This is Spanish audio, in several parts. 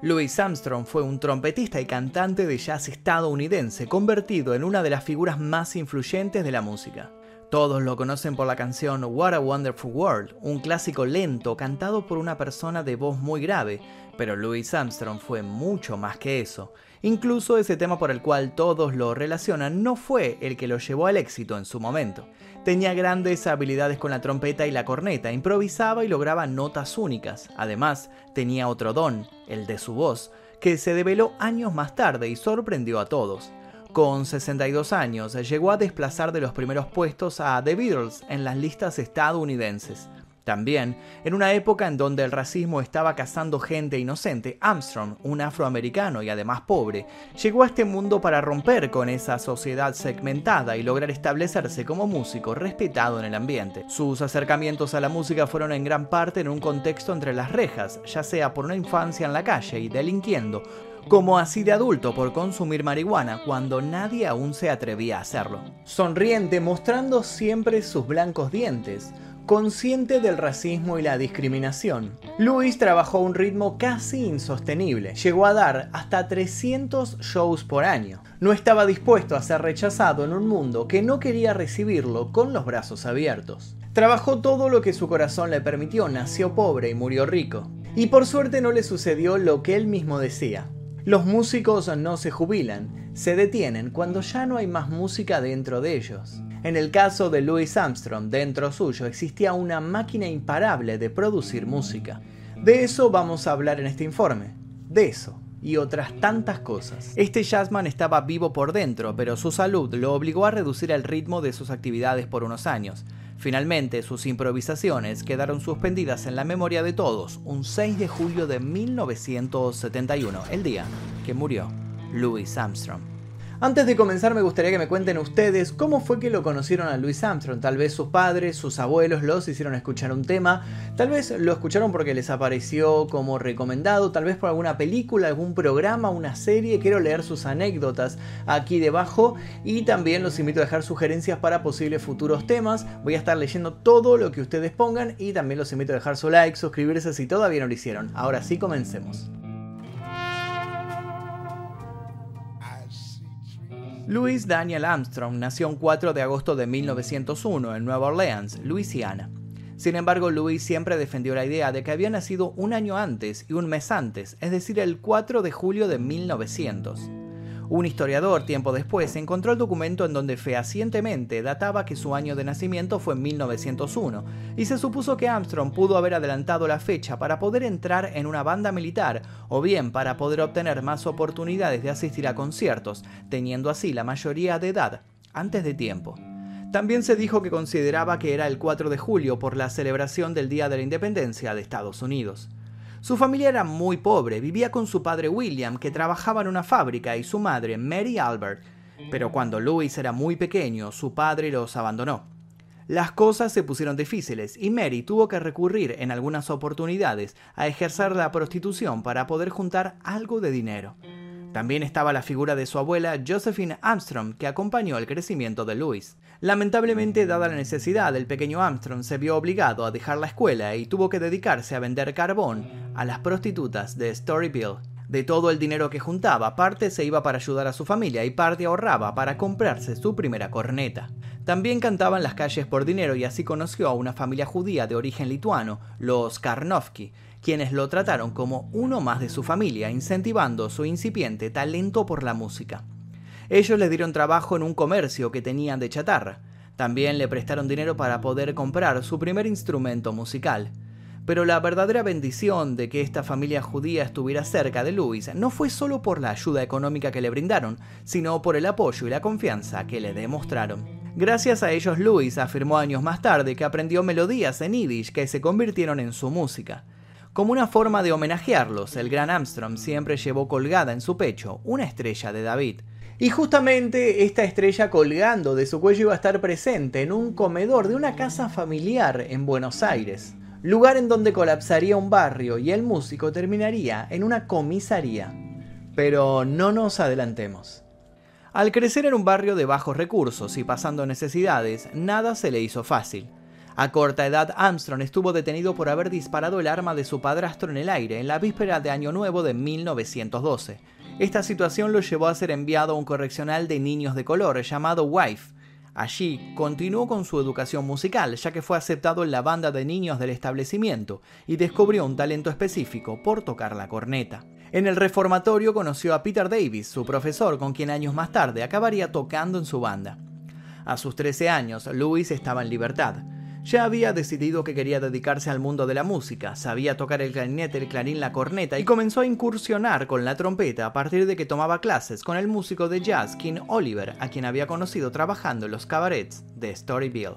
Louis Armstrong fue un trompetista y cantante de jazz estadounidense, convertido en una de las figuras más influyentes de la música. Todos lo conocen por la canción What a Wonderful World, un clásico lento cantado por una persona de voz muy grave, pero Louis Armstrong fue mucho más que eso. Incluso ese tema por el cual todos lo relacionan no fue el que lo llevó al éxito en su momento. Tenía grandes habilidades con la trompeta y la corneta, improvisaba y lograba notas únicas. Además, tenía otro don, el de su voz, que se develó años más tarde y sorprendió a todos. Con 62 años, llegó a desplazar de los primeros puestos a The Beatles en las listas estadounidenses. También, en una época en donde el racismo estaba cazando gente inocente, Armstrong, un afroamericano y además pobre, llegó a este mundo para romper con esa sociedad segmentada y lograr establecerse como músico respetado en el ambiente. Sus acercamientos a la música fueron en gran parte en un contexto entre las rejas, ya sea por una infancia en la calle y delinquiendo, como así de adulto por consumir marihuana cuando nadie aún se atrevía a hacerlo. Sonriente, mostrando siempre sus blancos dientes, consciente del racismo y la discriminación. Luis trabajó a un ritmo casi insostenible, llegó a dar hasta 300 shows por año. No estaba dispuesto a ser rechazado en un mundo que no quería recibirlo con los brazos abiertos. Trabajó todo lo que su corazón le permitió, nació pobre y murió rico. Y por suerte no le sucedió lo que él mismo decía. Los músicos no se jubilan, se detienen cuando ya no hay más música dentro de ellos. En el caso de Louis Armstrong, dentro suyo existía una máquina imparable de producir música. De eso vamos a hablar en este informe. De eso y otras tantas cosas. Este jazzman estaba vivo por dentro, pero su salud lo obligó a reducir el ritmo de sus actividades por unos años. Finalmente, sus improvisaciones quedaron suspendidas en la memoria de todos un 6 de julio de 1971, el día que murió Louis Armstrong. Antes de comenzar me gustaría que me cuenten ustedes cómo fue que lo conocieron a Louis Armstrong. Tal vez sus padres, sus abuelos los hicieron escuchar un tema, tal vez lo escucharon porque les apareció como recomendado, tal vez por alguna película, algún programa, una serie. Quiero leer sus anécdotas aquí debajo y también los invito a dejar sugerencias para posibles futuros temas. Voy a estar leyendo todo lo que ustedes pongan y también los invito a dejar su like, suscribirse si todavía no lo hicieron. Ahora sí, comencemos. Louis Daniel Armstrong nació el 4 de agosto de 1901 en Nueva Orleans, Luisiana. Sin embargo, Louis siempre defendió la idea de que había nacido un año antes y un mes antes, es decir, el 4 de julio de 1900. Un historiador, tiempo después, encontró el documento en donde fehacientemente databa que su año de nacimiento fue en 1901, y se supuso que Armstrong pudo haber adelantado la fecha para poder entrar en una banda militar, o bien para poder obtener más oportunidades de asistir a conciertos, teniendo así la mayoría de edad antes de tiempo. También se dijo que consideraba que era el 4 de julio por la celebración del Día de la Independencia de Estados Unidos. Su familia era muy pobre, vivía con su padre William, que trabajaba en una fábrica, y su madre, Mary Albert. Pero cuando Louis era muy pequeño, su padre los abandonó. Las cosas se pusieron difíciles y Mary tuvo que recurrir en algunas oportunidades a ejercer la prostitución para poder juntar algo de dinero. También estaba la figura de su abuela Josephine Armstrong, que acompañó el crecimiento de Louis. Lamentablemente, dada la necesidad, el pequeño Armstrong se vio obligado a dejar la escuela y tuvo que dedicarse a vender carbón a las prostitutas de Storyville. De todo el dinero que juntaba, parte se iba para ayudar a su familia y parte ahorraba para comprarse su primera corneta. También cantaba en las calles por dinero y así conoció a una familia judía de origen lituano, los Karnofsky, quienes lo trataron como uno más de su familia, incentivando su incipiente talento por la música. Ellos le dieron trabajo en un comercio que tenían de chatarra. También le prestaron dinero para poder comprar su primer instrumento musical. Pero la verdadera bendición de que esta familia judía estuviera cerca de Luis no fue solo por la ayuda económica que le brindaron, sino por el apoyo y la confianza que le demostraron. Gracias a ellos Luis afirmó años más tarde que aprendió melodías en yiddish que se convirtieron en su música. Como una forma de homenajearlos, el gran Armstrong siempre llevó colgada en su pecho una estrella de David. Y justamente esta estrella colgando de su cuello iba a estar presente en un comedor de una casa familiar en Buenos Aires, lugar en donde colapsaría un barrio y el músico terminaría en una comisaría. Pero no nos adelantemos. Al crecer en un barrio de bajos recursos y pasando necesidades, nada se le hizo fácil. A corta edad, Armstrong estuvo detenido por haber disparado el arma de su padrastro en el aire en la víspera de Año Nuevo de 1912. Esta situación lo llevó a ser enviado a un correccional de niños de color llamado WIFE. Allí continuó con su educación musical, ya que fue aceptado en la banda de niños del establecimiento y descubrió un talento específico por tocar la corneta. En el reformatorio conoció a Peter Davis, su profesor, con quien años más tarde acabaría tocando en su banda. A sus 13 años, Louis estaba en libertad. Ya había decidido que quería dedicarse al mundo de la música, sabía tocar el clarinete, el clarín, la corneta y comenzó a incursionar con la trompeta a partir de que tomaba clases con el músico de jazz King Oliver, a quien había conocido trabajando en los cabarets de Storyville.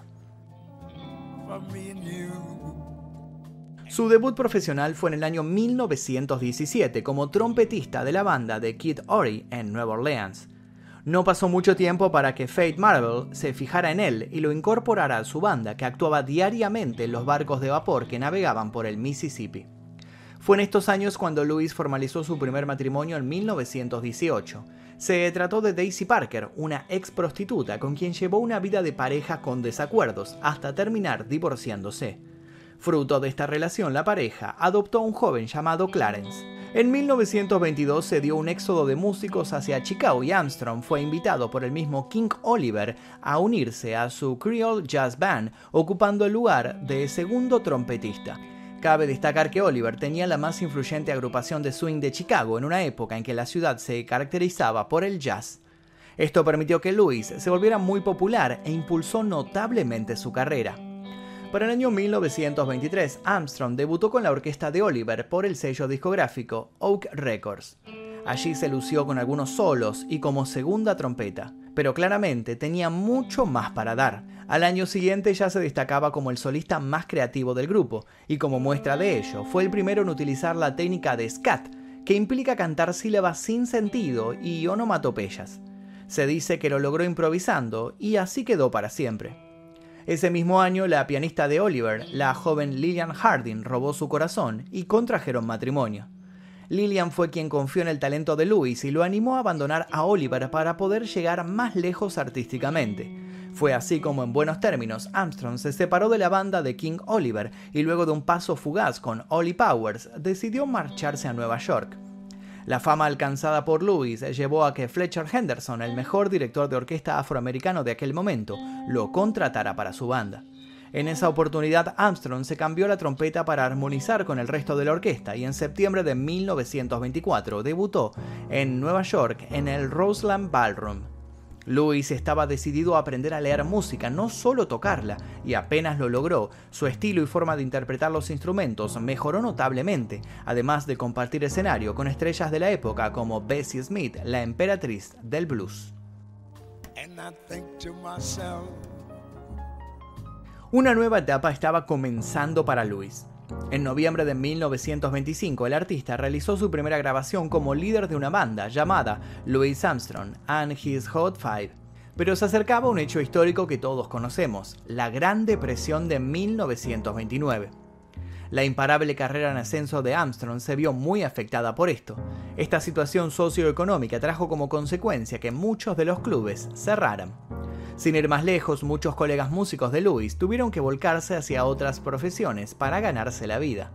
Su debut profesional fue en el año 1917 como trompetista de la banda de Kid Ory en Nueva Orleans. No pasó mucho tiempo para que Faith Marvel se fijara en él y lo incorporara a su banda, que actuaba diariamente en los barcos de vapor que navegaban por el Mississippi. Fue en estos años cuando Louis formalizó su primer matrimonio en 1918. Se trató de Daisy Parker, una ex prostituta con quien llevó una vida de pareja con desacuerdos, hasta terminar divorciándose. Fruto de esta relación, la pareja adoptó a un joven llamado Clarence. En 1922 se dio un éxodo de músicos hacia Chicago y Armstrong fue invitado por el mismo King Oliver a unirse a su Creole Jazz Band, ocupando el lugar de segundo trompetista. Cabe destacar que Oliver tenía la más influyente agrupación de swing de Chicago en una época en que la ciudad se caracterizaba por el jazz. Esto permitió que Louis se volviera muy popular e impulsó notablemente su carrera. Para el año 1923, Armstrong debutó con la orquesta de Oliver por el sello discográfico Oak Records. Allí se lució con algunos solos y como segunda trompeta, pero claramente tenía mucho más para dar. Al año siguiente ya se destacaba como el solista más creativo del grupo, y como muestra de ello, fue el primero en utilizar la técnica de scat, que implica cantar sílabas sin sentido y onomatopeyas. Se dice que lo logró improvisando y así quedó para siempre. Ese mismo año, la pianista de Oliver, la joven Lillian Harding, robó su corazón y contrajeron matrimonio. Lillian fue quien confió en el talento de Louis y lo animó a abandonar a Oliver para poder llegar más lejos artísticamente. Fue así como en buenos términos Armstrong se separó de la banda de King Oliver y luego de un paso fugaz con Ollie Powers decidió marcharse a Nueva York. La fama alcanzada por Lewis llevó a que Fletcher Henderson, el mejor director de orquesta afroamericano de aquel momento, lo contratara para su banda. En esa oportunidad, Armstrong se cambió la trompeta para armonizar con el resto de la orquesta y en septiembre de 1924 debutó en Nueva York en el Roseland Ballroom. Louis estaba decidido a aprender a leer música, no solo tocarla, y apenas lo logró, su estilo y forma de interpretar los instrumentos mejoró notablemente, además de compartir escenario con estrellas de la época como Bessie Smith, la emperatriz del blues. Una nueva etapa estaba comenzando para Louis. En noviembre de 1925, el artista realizó su primera grabación como líder de una banda llamada Louis Armstrong and His Hot Five. Pero se acercaba un hecho histórico que todos conocemos, la Gran Depresión de 1929. La imparable carrera en ascenso de Armstrong se vio muy afectada por esto. Esta situación socioeconómica trajo como consecuencia que muchos de los clubes cerraran. Sin ir más lejos, muchos colegas músicos de Louis tuvieron que volcarse hacia otras profesiones para ganarse la vida.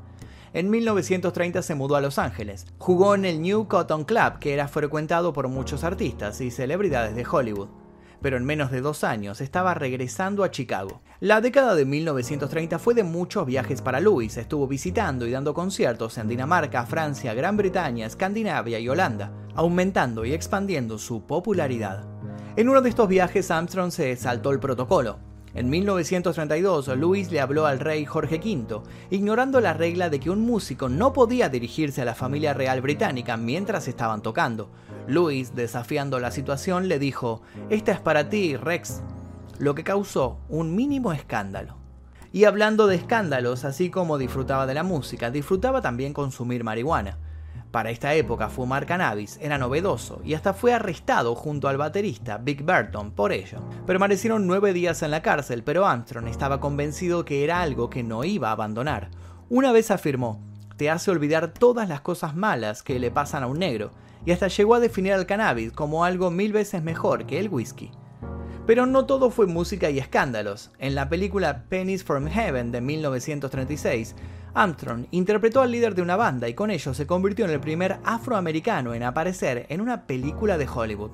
En 1930 se mudó a Los Ángeles. Jugó en el New Cotton Club, que era frecuentado por muchos artistas y celebridades de Hollywood. Pero en menos de dos años estaba regresando a Chicago. La década de 1930 fue de muchos viajes para Louis. Estuvo visitando y dando conciertos en Dinamarca, Francia, Gran Bretaña, Escandinavia y Holanda, aumentando y expandiendo su popularidad. En uno de estos viajes Armstrong se saltó el protocolo. En 1932, Louis le habló al rey Jorge V, ignorando la regla de que un músico no podía dirigirse a la familia real británica mientras estaban tocando. Louis, desafiando la situación, le dijo, Esta es para ti, Rex, lo que causó un mínimo escándalo. Y hablando de escándalos, así como disfrutaba de la música, disfrutaba también consumir marihuana. Para esta época fumar cannabis era novedoso y hasta fue arrestado junto al baterista Big Burton por ello. Permanecieron nueve días en la cárcel, pero Armstrong estaba convencido que era algo que no iba a abandonar. Una vez afirmó, te hace olvidar todas las cosas malas que le pasan a un negro, y hasta llegó a definir al cannabis como algo mil veces mejor que el whisky. Pero no todo fue música y escándalos. En la película Pennies from Heaven de 1936, Armstrong interpretó al líder de una banda y con ello se convirtió en el primer afroamericano en aparecer en una película de Hollywood.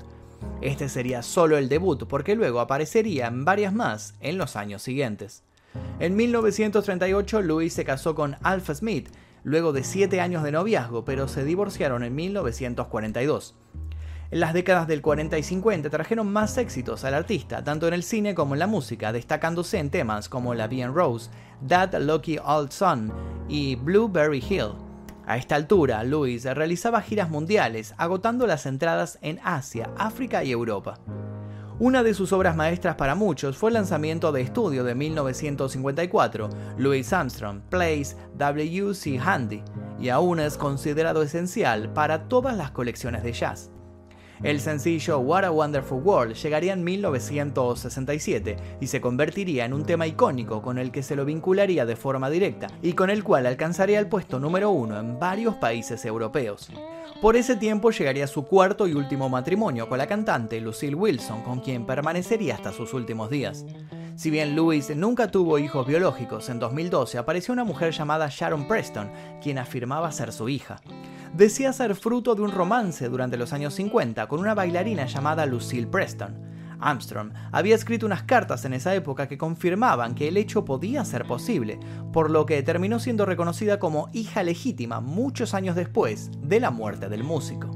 Este sería solo el debut porque luego aparecería en varias más en los años siguientes. En 1938 Louis se casó con Alpha Smith, luego de siete años de noviazgo, pero se divorciaron en 1942. En las décadas del 40 y 50 trajeron más éxitos al artista, tanto en el cine como en la música, destacándose en temas como La Bien Rose, That Lucky Old Son y Blueberry Hill. A esta altura, Louis realizaba giras mundiales, agotando las entradas en Asia, África y Europa. Una de sus obras maestras para muchos fue el lanzamiento de estudio de 1954, Louis Armstrong Plays W.C. Handy, y aún es considerado esencial para todas las colecciones de jazz. El sencillo What a Wonderful World llegaría en 1967 y se convertiría en un tema icónico con el que se lo vincularía de forma directa y con el cual alcanzaría el puesto número uno en varios países europeos. Por ese tiempo llegaría su cuarto y último matrimonio con la cantante Lucille Wilson, con quien permanecería hasta sus últimos días. Si bien Louis nunca tuvo hijos biológicos, en 2012 apareció una mujer llamada Sharon Preston, quien afirmaba ser su hija decía ser fruto de un romance durante los años 50 con una bailarina llamada Lucille Preston. Armstrong había escrito unas cartas en esa época que confirmaban que el hecho podía ser posible, por lo que terminó siendo reconocida como hija legítima muchos años después de la muerte del músico.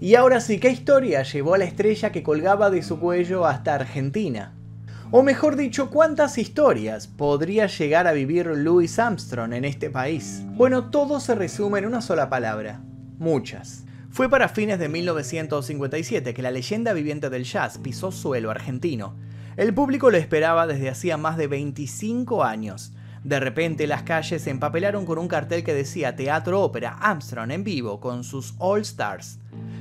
Y ahora sí, ¿qué historia llevó a la estrella que colgaba de su cuello hasta Argentina? O mejor dicho, ¿cuántas historias podría llegar a vivir Louis Armstrong en este país? Bueno, todo se resume en una sola palabra. Muchas. Fue para fines de 1957 que la leyenda viviente del jazz pisó suelo argentino. El público lo esperaba desde hacía más de 25 años. De repente las calles se empapelaron con un cartel que decía Teatro Ópera Armstrong en vivo con sus All Stars.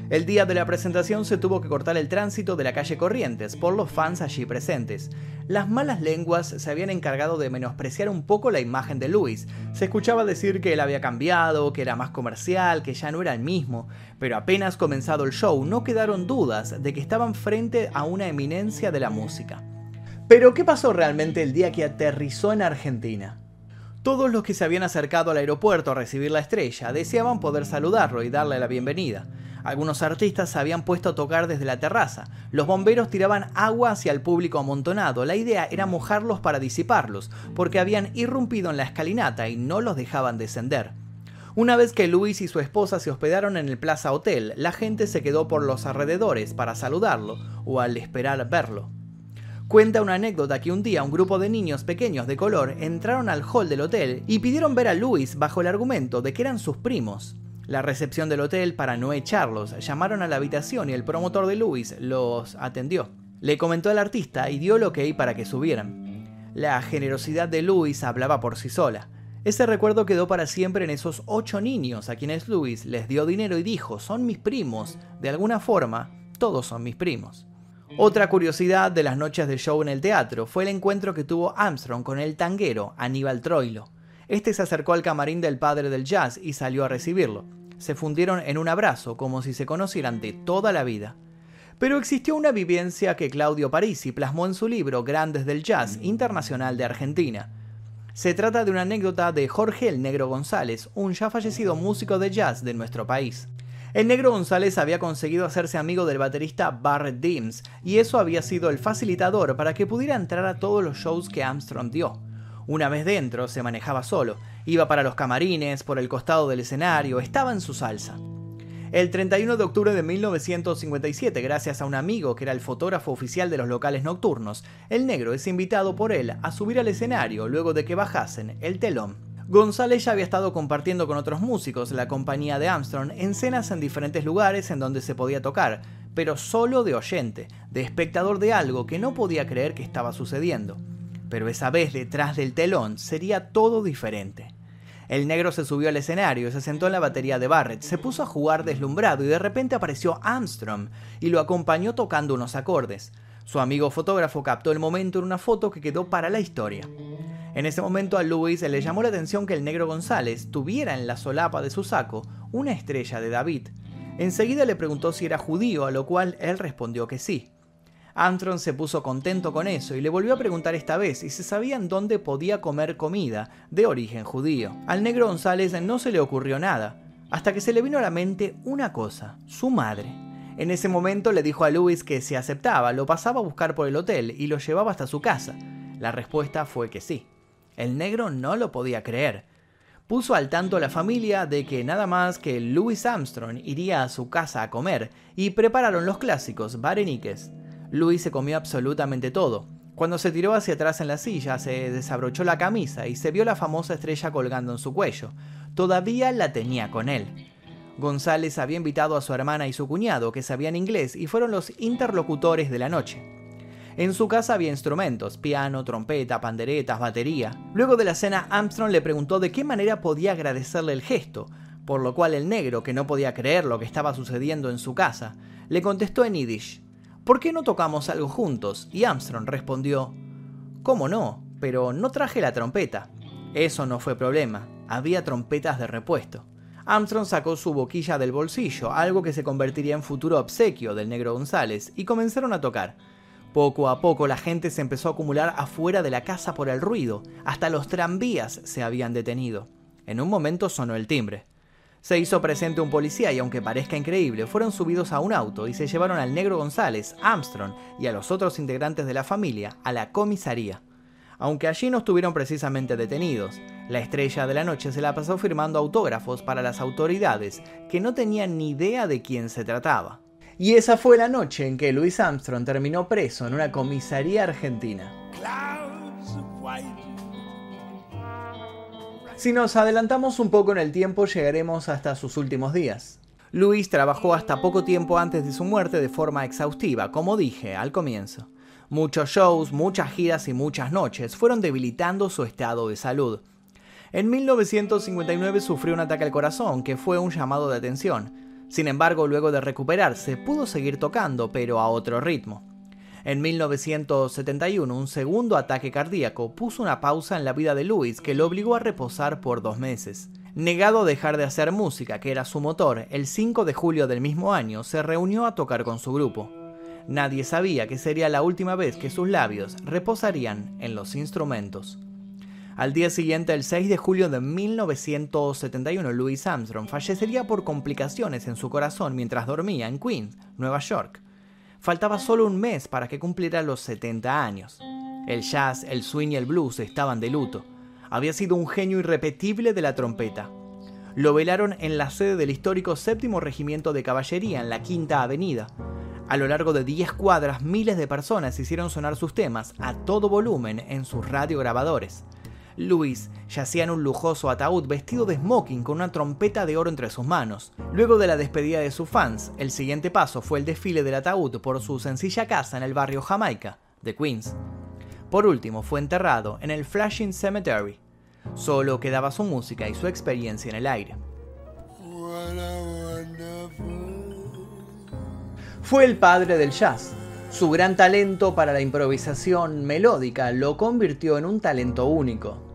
El día de la presentación se tuvo que cortar el tránsito de la calle Corrientes por los fans allí presentes. Las malas lenguas se habían encargado de menospreciar un poco la imagen de Luis. Se escuchaba decir que él había cambiado, que era más comercial, que ya no era el mismo, pero apenas comenzado el show no quedaron dudas de que estaban frente a una eminencia de la música. Pero ¿qué pasó realmente el día que aterrizó en Argentina? Todos los que se habían acercado al aeropuerto a recibir la estrella deseaban poder saludarlo y darle la bienvenida. Algunos artistas se habían puesto a tocar desde la terraza. Los bomberos tiraban agua hacia el público amontonado. La idea era mojarlos para disiparlos, porque habían irrumpido en la escalinata y no los dejaban descender. Una vez que Luis y su esposa se hospedaron en el Plaza Hotel, la gente se quedó por los alrededores para saludarlo o al esperar verlo. Cuenta una anécdota que un día un grupo de niños pequeños de color entraron al hall del hotel y pidieron ver a Luis bajo el argumento de que eran sus primos. La recepción del hotel, para no echarlos, llamaron a la habitación y el promotor de Louis los atendió. Le comentó al artista y dio lo que hay para que subieran. La generosidad de Louis hablaba por sí sola. Ese recuerdo quedó para siempre en esos ocho niños a quienes Louis les dio dinero y dijo, son mis primos, de alguna forma, todos son mis primos. Otra curiosidad de las noches de show en el teatro fue el encuentro que tuvo Armstrong con el tanguero Aníbal Troilo. Este se acercó al camarín del padre del jazz y salió a recibirlo se fundieron en un abrazo como si se conocieran de toda la vida. Pero existió una vivencia que Claudio Parisi plasmó en su libro Grandes del Jazz Internacional de Argentina. Se trata de una anécdota de Jorge el Negro González, un ya fallecido músico de jazz de nuestro país. El Negro González había conseguido hacerse amigo del baterista Barrett Deems, y eso había sido el facilitador para que pudiera entrar a todos los shows que Armstrong dio. Una vez dentro, se manejaba solo, iba para los camarines, por el costado del escenario, estaba en su salsa. El 31 de octubre de 1957, gracias a un amigo que era el fotógrafo oficial de los locales nocturnos, el negro es invitado por él a subir al escenario luego de que bajasen el telón. González ya había estado compartiendo con otros músicos la compañía de Armstrong en cenas en diferentes lugares en donde se podía tocar, pero solo de oyente, de espectador de algo que no podía creer que estaba sucediendo pero esa vez detrás del telón sería todo diferente. El negro se subió al escenario, se sentó en la batería de Barrett, se puso a jugar deslumbrado y de repente apareció Armstrong y lo acompañó tocando unos acordes. Su amigo fotógrafo captó el momento en una foto que quedó para la historia. En ese momento a Louis le llamó la atención que el negro González tuviera en la solapa de su saco una estrella de David. Enseguida le preguntó si era judío, a lo cual él respondió que sí. Armstrong se puso contento con eso y le volvió a preguntar esta vez si se sabían dónde podía comer comida de origen judío. Al negro González no se le ocurrió nada, hasta que se le vino a la mente una cosa, su madre. En ese momento le dijo a Louis que si aceptaba, lo pasaba a buscar por el hotel y lo llevaba hasta su casa. La respuesta fue que sí. El negro no lo podía creer. Puso al tanto a la familia de que nada más que Louis Armstrong iría a su casa a comer y prepararon los clásicos vareniques. Louis se comió absolutamente todo. Cuando se tiró hacia atrás en la silla, se desabrochó la camisa y se vio la famosa estrella colgando en su cuello. Todavía la tenía con él. González había invitado a su hermana y su cuñado, que sabían inglés, y fueron los interlocutores de la noche. En su casa había instrumentos, piano, trompeta, panderetas, batería. Luego de la cena, Armstrong le preguntó de qué manera podía agradecerle el gesto, por lo cual el negro, que no podía creer lo que estaba sucediendo en su casa, le contestó en yiddish, ¿por qué no tocamos algo juntos? Y Armstrong respondió, ¿cómo no? Pero no traje la trompeta. Eso no fue problema, había trompetas de repuesto. Armstrong sacó su boquilla del bolsillo, algo que se convertiría en futuro obsequio del negro González, y comenzaron a tocar. Poco a poco la gente se empezó a acumular afuera de la casa por el ruido, hasta los tranvías se habían detenido. En un momento sonó el timbre. Se hizo presente un policía y aunque parezca increíble, fueron subidos a un auto y se llevaron al negro González, Armstrong y a los otros integrantes de la familia a la comisaría. Aunque allí no estuvieron precisamente detenidos, la estrella de la noche se la pasó firmando autógrafos para las autoridades que no tenían ni idea de quién se trataba. Y esa fue la noche en que Louis Armstrong terminó preso en una comisaría argentina. Si nos adelantamos un poco en el tiempo, llegaremos hasta sus últimos días. Louis trabajó hasta poco tiempo antes de su muerte de forma exhaustiva, como dije al comienzo. Muchos shows, muchas giras y muchas noches fueron debilitando su estado de salud. En 1959 sufrió un ataque al corazón que fue un llamado de atención. Sin embargo, luego de recuperarse, pudo seguir tocando, pero a otro ritmo. En 1971, un segundo ataque cardíaco puso una pausa en la vida de Louis que lo obligó a reposar por dos meses. Negado a dejar de hacer música, que era su motor, el 5 de julio del mismo año se reunió a tocar con su grupo. Nadie sabía que sería la última vez que sus labios reposarían en los instrumentos. Al día siguiente, el 6 de julio de 1971, Louis Armstrong fallecería por complicaciones en su corazón mientras dormía en Queens, Nueva York. Faltaba solo un mes para que cumpliera los 70 años. El jazz, el swing y el blues estaban de luto. Había sido un genio irrepetible de la trompeta. Lo velaron en la sede del histórico séptimo regimiento de caballería en la Quinta Avenida. A lo largo de 10 cuadras, miles de personas hicieron sonar sus temas a todo volumen en sus radiograbadores. Luis yacía en un lujoso ataúd vestido de smoking con una trompeta de oro entre sus manos. Luego de la despedida de sus fans, el siguiente paso fue el desfile del ataúd por su sencilla casa en el barrio Jamaica, de Queens. Por último, fue enterrado en el Flushing Cemetery. Solo quedaba su música y su experiencia en el aire. Fue el padre del jazz. Su gran talento para la improvisación melódica lo convirtió en un talento único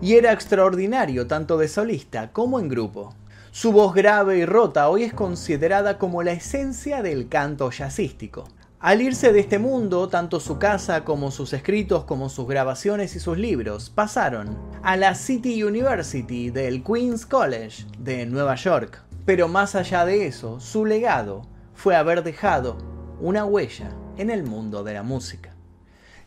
y era extraordinario tanto de solista como en grupo. Su voz grave y rota hoy es considerada como la esencia del canto jazzístico. Al irse de este mundo, tanto su casa como sus escritos, como sus grabaciones y sus libros pasaron a la City University del Queens College de Nueva York. Pero más allá de eso, su legado fue haber dejado una huella en el mundo de la música.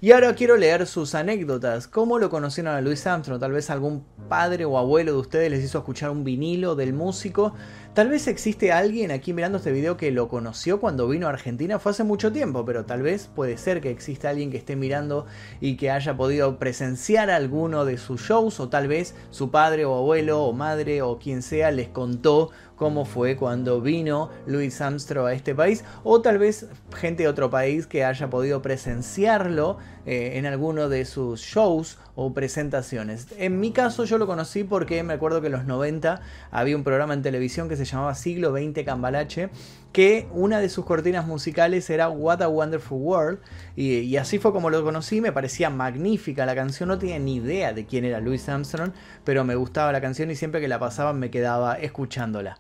Y ahora quiero leer sus anécdotas, cómo lo conocieron a Louis Armstrong, tal vez algún padre o abuelo de ustedes les hizo escuchar un vinilo del músico, tal vez existe alguien aquí mirando este video que lo conoció cuando vino a Argentina, fue hace mucho tiempo, pero tal vez puede ser que exista alguien que esté mirando y que haya podido presenciar alguno de sus shows o tal vez su padre o abuelo o madre o quien sea les contó cómo fue cuando vino Louis Armstrong a este país, o tal vez gente de otro país que haya podido presenciarlo eh, en alguno de sus shows o presentaciones. En mi caso yo lo conocí porque me acuerdo que en los 90 había un programa en televisión que se llamaba Siglo XX Cambalache, que una de sus cortinas musicales era What a Wonderful World, y, así fue como lo conocí, me parecía magnífica la canción, no tenía ni idea de quién era Louis Armstrong, pero me gustaba la canción y siempre que la pasaban me quedaba escuchándola.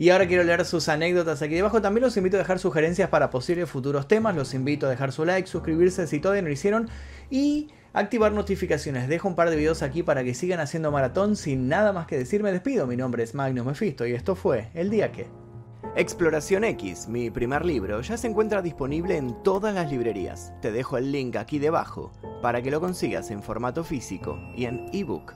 Y ahora quiero leer sus anécdotas aquí debajo. También los invito a dejar sugerencias para posibles futuros temas. Los invito a dejar su like, suscribirse si todavía no lo hicieron. Y activar notificaciones. Dejo un par de videos aquí para que sigan haciendo maratón. Sin nada más que decir, me despido. Mi nombre es Magnus Mephisto y esto fue El Día Que. Exploración X, mi primer libro, ya se encuentra disponible en todas las librerías. Te dejo el link aquí debajo para que lo consigas en formato físico y en ebook